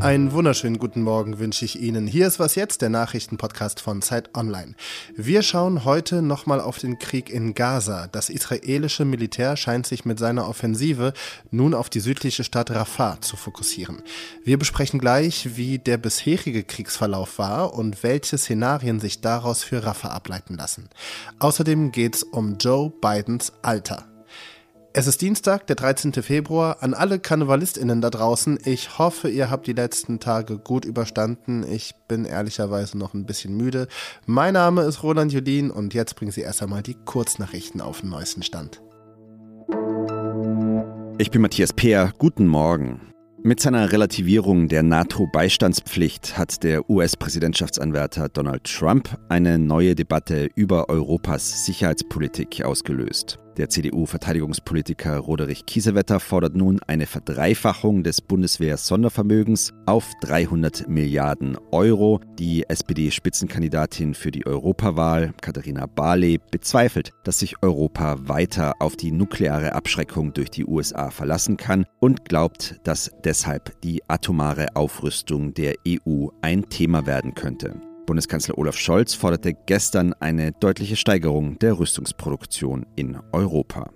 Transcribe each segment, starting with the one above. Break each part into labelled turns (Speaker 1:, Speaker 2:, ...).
Speaker 1: Einen wunderschönen guten Morgen wünsche ich Ihnen. Hier ist was jetzt, der Nachrichtenpodcast von Zeit Online. Wir schauen heute nochmal auf den Krieg in Gaza. Das israelische Militär scheint sich mit seiner Offensive nun auf die südliche Stadt Rafah zu fokussieren. Wir besprechen gleich, wie der bisherige Kriegsverlauf war und welche Szenarien sich daraus für Rafah ableiten lassen. Außerdem geht es um Joe Bidens Alter. Es ist Dienstag, der 13. Februar. An alle KarnevalistInnen da draußen, ich hoffe, ihr habt die letzten Tage gut überstanden. Ich bin ehrlicherweise noch ein bisschen müde. Mein Name ist Roland Julin und jetzt bringen Sie erst einmal die Kurznachrichten auf den neuesten Stand.
Speaker 2: Ich bin Matthias Peer. Guten Morgen. Mit seiner Relativierung der NATO-Beistandspflicht hat der US-Präsidentschaftsanwärter Donald Trump eine neue Debatte über Europas Sicherheitspolitik ausgelöst. Der CDU-Verteidigungspolitiker Roderich Kiesewetter fordert nun eine Verdreifachung des Bundeswehr-Sondervermögens auf 300 Milliarden Euro. Die SPD-Spitzenkandidatin für die Europawahl, Katharina Barley, bezweifelt, dass sich Europa weiter auf die nukleare Abschreckung durch die USA verlassen kann und glaubt, dass deshalb die atomare Aufrüstung der EU ein Thema werden könnte. Bundeskanzler Olaf Scholz forderte gestern eine deutliche Steigerung der Rüstungsproduktion in Europa.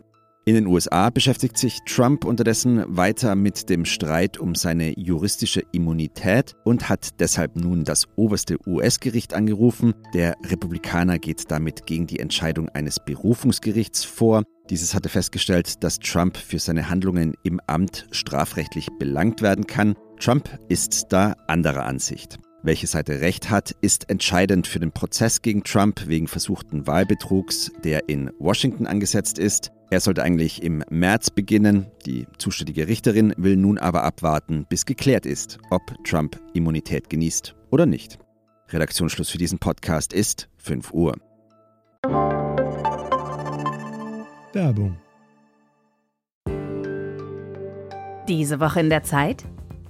Speaker 2: In den USA beschäftigt sich Trump unterdessen weiter mit dem Streit um seine juristische Immunität und hat deshalb nun das oberste US-Gericht angerufen. Der Republikaner geht damit gegen die Entscheidung eines Berufungsgerichts vor. Dieses hatte festgestellt, dass Trump für seine Handlungen im Amt strafrechtlich belangt werden kann. Trump ist da anderer Ansicht. Welche Seite recht hat, ist entscheidend für den Prozess gegen Trump wegen versuchten Wahlbetrugs, der in Washington angesetzt ist. Er sollte eigentlich im März beginnen. Die zuständige Richterin will nun aber abwarten, bis geklärt ist, ob Trump Immunität genießt oder nicht. Redaktionsschluss für diesen Podcast ist 5 Uhr.
Speaker 3: Werbung.
Speaker 4: Diese Woche in der Zeit?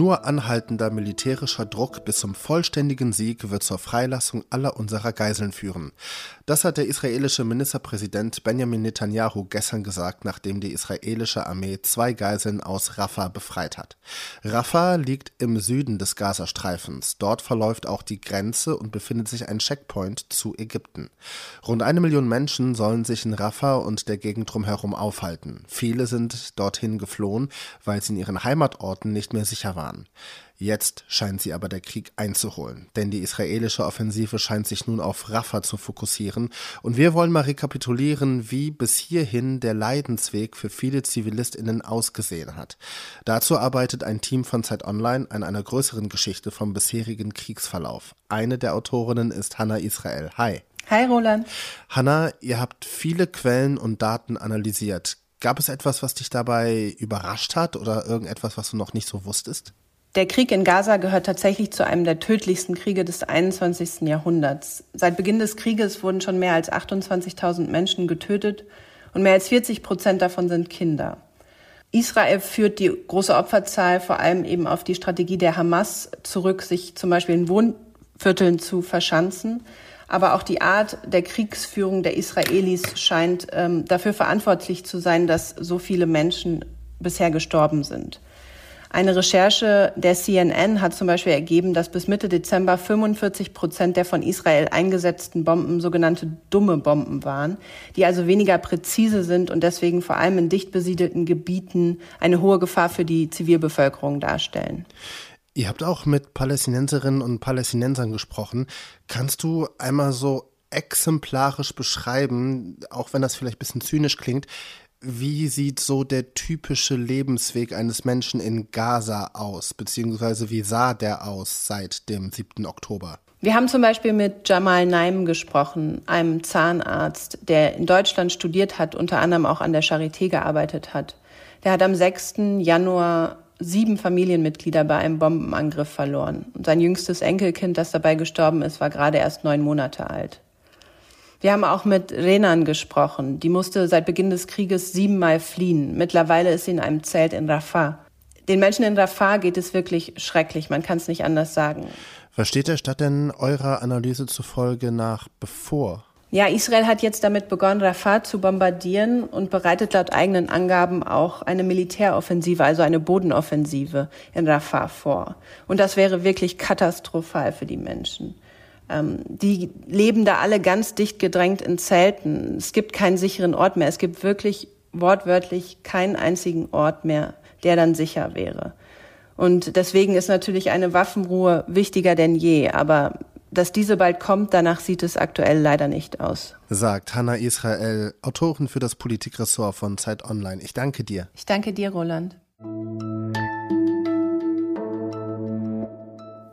Speaker 1: Nur anhaltender militärischer Druck bis zum vollständigen Sieg wird zur Freilassung aller unserer Geiseln führen. Das hat der israelische Ministerpräsident Benjamin Netanyahu gestern gesagt, nachdem die israelische Armee zwei Geiseln aus Rafah befreit hat. Rafah liegt im Süden des Gazastreifens. Dort verläuft auch die Grenze und befindet sich ein Checkpoint zu Ägypten. Rund eine Million Menschen sollen sich in Rafah und der Gegend drumherum aufhalten. Viele sind dorthin geflohen, weil sie in ihren Heimatorten nicht mehr sicher waren waren. Jetzt scheint sie aber der Krieg einzuholen, denn die israelische Offensive scheint sich nun auf Rafah zu fokussieren und wir wollen mal rekapitulieren, wie bis hierhin der Leidensweg für viele Zivilistinnen ausgesehen hat. Dazu arbeitet ein Team von Zeit Online an einer größeren Geschichte vom bisherigen Kriegsverlauf. Eine der Autorinnen ist Hannah Israel. Hi.
Speaker 5: Hi Roland.
Speaker 1: Hannah, ihr habt viele Quellen und Daten analysiert. Gab es etwas, was dich dabei überrascht hat oder irgendetwas, was du noch nicht so wusstest?
Speaker 5: Der Krieg in Gaza gehört tatsächlich zu einem der tödlichsten Kriege des 21. Jahrhunderts. Seit Beginn des Krieges wurden schon mehr als 28.000 Menschen getötet und mehr als 40 Prozent davon sind Kinder. Israel führt die große Opferzahl vor allem eben auf die Strategie der Hamas zurück, sich zum Beispiel in Wohnvierteln zu verschanzen. Aber auch die Art der Kriegsführung der Israelis scheint ähm, dafür verantwortlich zu sein, dass so viele Menschen bisher gestorben sind. Eine Recherche der CNN hat zum Beispiel ergeben, dass bis Mitte Dezember 45 Prozent der von Israel eingesetzten Bomben sogenannte dumme Bomben waren, die also weniger präzise sind und deswegen vor allem in dicht besiedelten Gebieten eine hohe Gefahr für die Zivilbevölkerung darstellen.
Speaker 1: Ihr habt auch mit Palästinenserinnen und Palästinensern gesprochen. Kannst du einmal so exemplarisch beschreiben, auch wenn das vielleicht ein bisschen zynisch klingt, wie sieht so der typische Lebensweg eines Menschen in Gaza aus, beziehungsweise wie sah der aus seit dem 7. Oktober?
Speaker 5: Wir haben zum Beispiel mit Jamal Naim gesprochen, einem Zahnarzt, der in Deutschland studiert hat, unter anderem auch an der Charité gearbeitet hat. Der hat am 6. Januar sieben Familienmitglieder bei einem Bombenangriff verloren. Und sein jüngstes Enkelkind, das dabei gestorben ist, war gerade erst neun Monate alt. Wir haben auch mit Renan gesprochen. Die musste seit Beginn des Krieges siebenmal fliehen. Mittlerweile ist sie in einem Zelt in Rafah. Den Menschen in Rafah geht es wirklich schrecklich. Man kann es nicht anders sagen.
Speaker 1: Was steht der Stadt denn eurer Analyse zufolge nach bevor?
Speaker 5: Ja, Israel hat jetzt damit begonnen, Rafah zu bombardieren und bereitet laut eigenen Angaben auch eine Militäroffensive, also eine Bodenoffensive in Rafah vor. Und das wäre wirklich katastrophal für die Menschen. Ähm, die leben da alle ganz dicht gedrängt in Zelten. Es gibt keinen sicheren Ort mehr. Es gibt wirklich wortwörtlich keinen einzigen Ort mehr, der dann sicher wäre. Und deswegen ist natürlich eine Waffenruhe wichtiger denn je. Aber dass diese bald kommt, danach sieht es aktuell leider nicht aus.
Speaker 1: Sagt Hanna Israel, Autorin für das Politikressort von Zeit Online. Ich danke dir.
Speaker 5: Ich danke dir, Roland.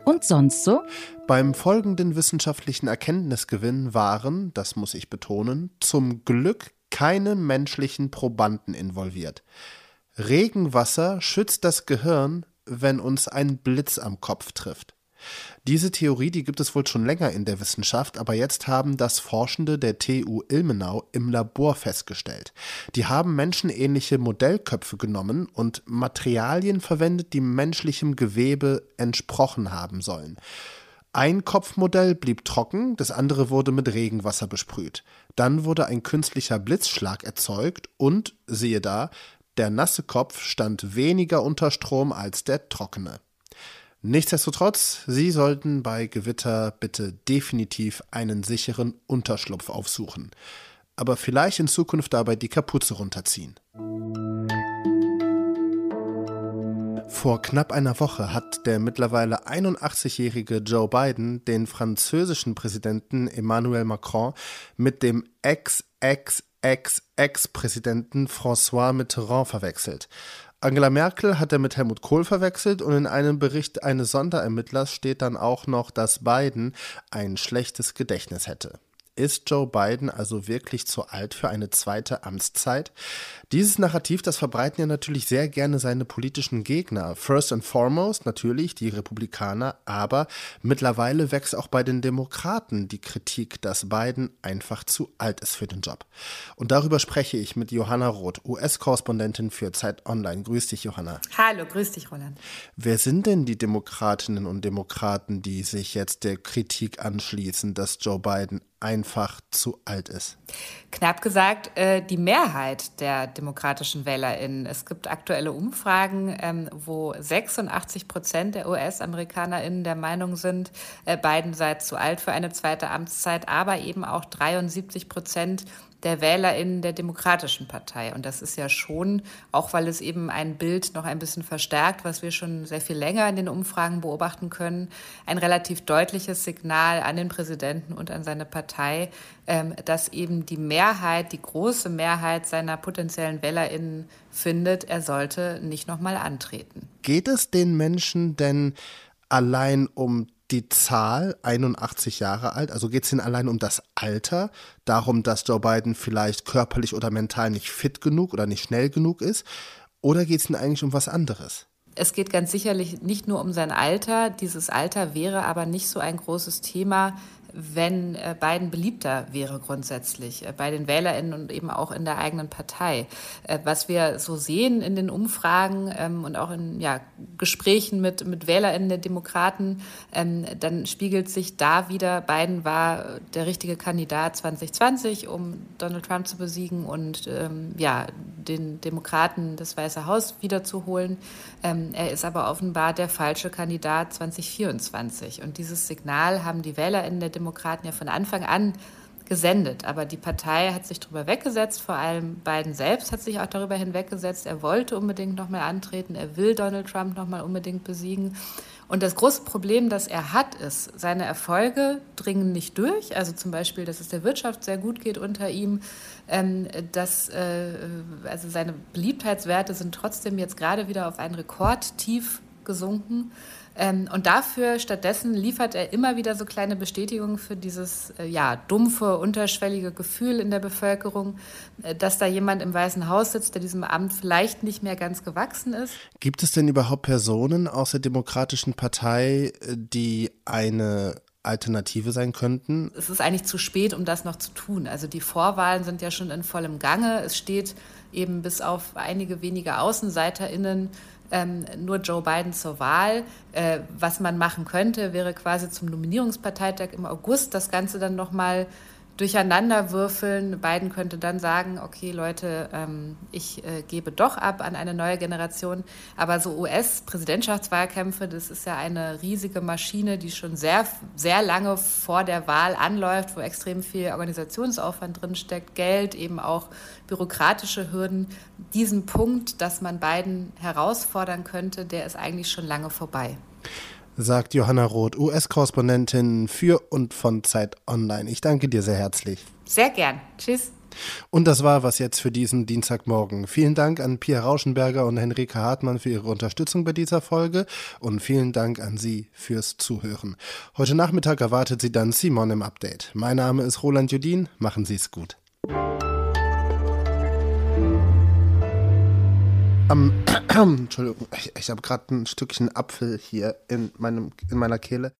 Speaker 4: Und sonst so?
Speaker 1: Beim folgenden wissenschaftlichen Erkenntnisgewinn waren, das muss ich betonen, zum Glück keine menschlichen Probanden involviert. Regenwasser schützt das Gehirn, wenn uns ein Blitz am Kopf trifft. Diese Theorie, die gibt es wohl schon länger in der Wissenschaft, aber jetzt haben das Forschende der TU Ilmenau im Labor festgestellt. Die haben menschenähnliche Modellköpfe genommen und Materialien verwendet, die menschlichem Gewebe entsprochen haben sollen. Ein Kopfmodell blieb trocken, das andere wurde mit Regenwasser besprüht. Dann wurde ein künstlicher Blitzschlag erzeugt und, siehe da, der nasse Kopf stand weniger unter Strom als der trockene. Nichtsdestotrotz, Sie sollten bei Gewitter bitte definitiv einen sicheren Unterschlupf aufsuchen. Aber vielleicht in Zukunft dabei die Kapuze runterziehen. Vor knapp einer Woche hat der mittlerweile 81-jährige Joe Biden den französischen Präsidenten Emmanuel Macron mit dem Ex-Ex-Ex-Ex-Präsidenten François Mitterrand verwechselt. Angela Merkel hat er mit Helmut Kohl verwechselt und in einem Bericht eines Sonderermittlers steht dann auch noch, dass Biden ein schlechtes Gedächtnis hätte. Ist Joe Biden also wirklich zu alt für eine zweite Amtszeit? Dieses Narrativ, das verbreiten ja natürlich sehr gerne seine politischen Gegner. First and foremost natürlich die Republikaner, aber mittlerweile wächst auch bei den Demokraten die Kritik, dass Biden einfach zu alt ist für den Job. Und darüber spreche ich mit Johanna Roth, US-Korrespondentin für Zeit Online. Grüß dich, Johanna.
Speaker 6: Hallo, grüß dich, Roland.
Speaker 1: Wer sind denn die Demokratinnen und Demokraten, die sich jetzt der Kritik anschließen, dass Joe Biden einfach zu alt ist?
Speaker 6: Knapp gesagt, äh, die Mehrheit der demokratischen WählerInnen. Es gibt aktuelle Umfragen, ähm, wo 86 Prozent der US-AmerikanerInnen der Meinung sind, äh, Biden sei zu alt für eine zweite Amtszeit, aber eben auch 73 Prozent der WählerInnen der Demokratischen Partei. Und das ist ja schon, auch weil es eben ein Bild noch ein bisschen verstärkt, was wir schon sehr viel länger in den Umfragen beobachten können, ein relativ deutliches Signal an den Präsidenten und an seine Partei, ähm, dass eben die Mehrheit, die große Mehrheit seiner potenziellen WählerInnen findet, er sollte nicht nochmal antreten.
Speaker 1: Geht es den Menschen denn allein um die Zahl 81 Jahre alt, also geht es Ihnen allein um das Alter, darum, dass Joe Biden vielleicht körperlich oder mental nicht fit genug oder nicht schnell genug ist, oder geht es Ihnen eigentlich um was anderes?
Speaker 6: Es geht ganz sicherlich nicht nur um sein Alter. Dieses Alter wäre aber nicht so ein großes Thema, wenn äh, Biden beliebter wäre grundsätzlich äh, bei den WählerInnen und eben auch in der eigenen Partei. Äh, was wir so sehen in den Umfragen ähm, und auch in ja, Gesprächen mit, mit WählerInnen der Demokraten, ähm, dann spiegelt sich da wieder, Biden war der richtige Kandidat 2020, um Donald Trump zu besiegen und ähm, ja, den Demokraten das Weiße Haus wiederzuholen. Er ist aber offenbar der falsche Kandidat 2024. Und dieses Signal haben die WählerInnen der Demokraten Demokraten ja von Anfang an gesendet. Aber die Partei hat sich darüber weggesetzt, vor allem Biden selbst hat sich auch darüber hinweggesetzt. Er wollte unbedingt nochmal antreten, er will Donald Trump nochmal unbedingt besiegen. Und das große Problem, das er hat, ist, seine Erfolge dringen nicht durch. Also zum Beispiel, dass es der Wirtschaft sehr gut geht unter ihm, ähm, dass äh, also seine Beliebtheitswerte sind trotzdem jetzt gerade wieder auf ein Rekordtief gesunken. Ähm, und dafür stattdessen liefert er immer wieder so kleine Bestätigungen für dieses äh, ja, dumpfe, unterschwellige Gefühl in der Bevölkerung, äh, dass da jemand im Weißen Haus sitzt, der diesem Amt vielleicht nicht mehr ganz gewachsen ist.
Speaker 1: Gibt es denn überhaupt Personen aus der Demokratischen Partei, äh, die eine Alternative sein könnten?
Speaker 6: Es ist eigentlich zu spät, um das noch zu tun. Also die Vorwahlen sind ja schon in vollem Gange. Es steht eben bis auf einige wenige AußenseiterInnen ähm, nur Joe Biden zur Wahl. Äh, was man machen könnte, wäre quasi zum Nominierungsparteitag im August das Ganze dann nochmal mal durcheinander würfeln. Biden könnte dann sagen, okay Leute, ähm, ich äh, gebe doch ab an eine neue Generation. Aber so US-Präsidentschaftswahlkämpfe, das ist ja eine riesige Maschine, die schon sehr, sehr lange vor der Wahl anläuft, wo extrem viel Organisationsaufwand drinsteckt, Geld, eben auch bürokratische Hürden. Diesen Punkt, dass man Biden herausfordern könnte, der ist eigentlich schon lange vorbei
Speaker 1: sagt Johanna Roth, US-Korrespondentin für und von Zeit Online. Ich danke dir sehr herzlich.
Speaker 6: Sehr gern. Tschüss.
Speaker 1: Und das war was jetzt für diesen Dienstagmorgen. Vielen Dank an Pia Rauschenberger und Henrike Hartmann für ihre Unterstützung bei dieser Folge und vielen Dank an Sie fürs Zuhören. Heute Nachmittag erwartet Sie dann Simon im Update. Mein Name ist Roland Judin. Machen Sie es gut. Am, Entschuldigung, ich, ich habe gerade ein Stückchen Apfel hier in, meinem, in meiner Kehle.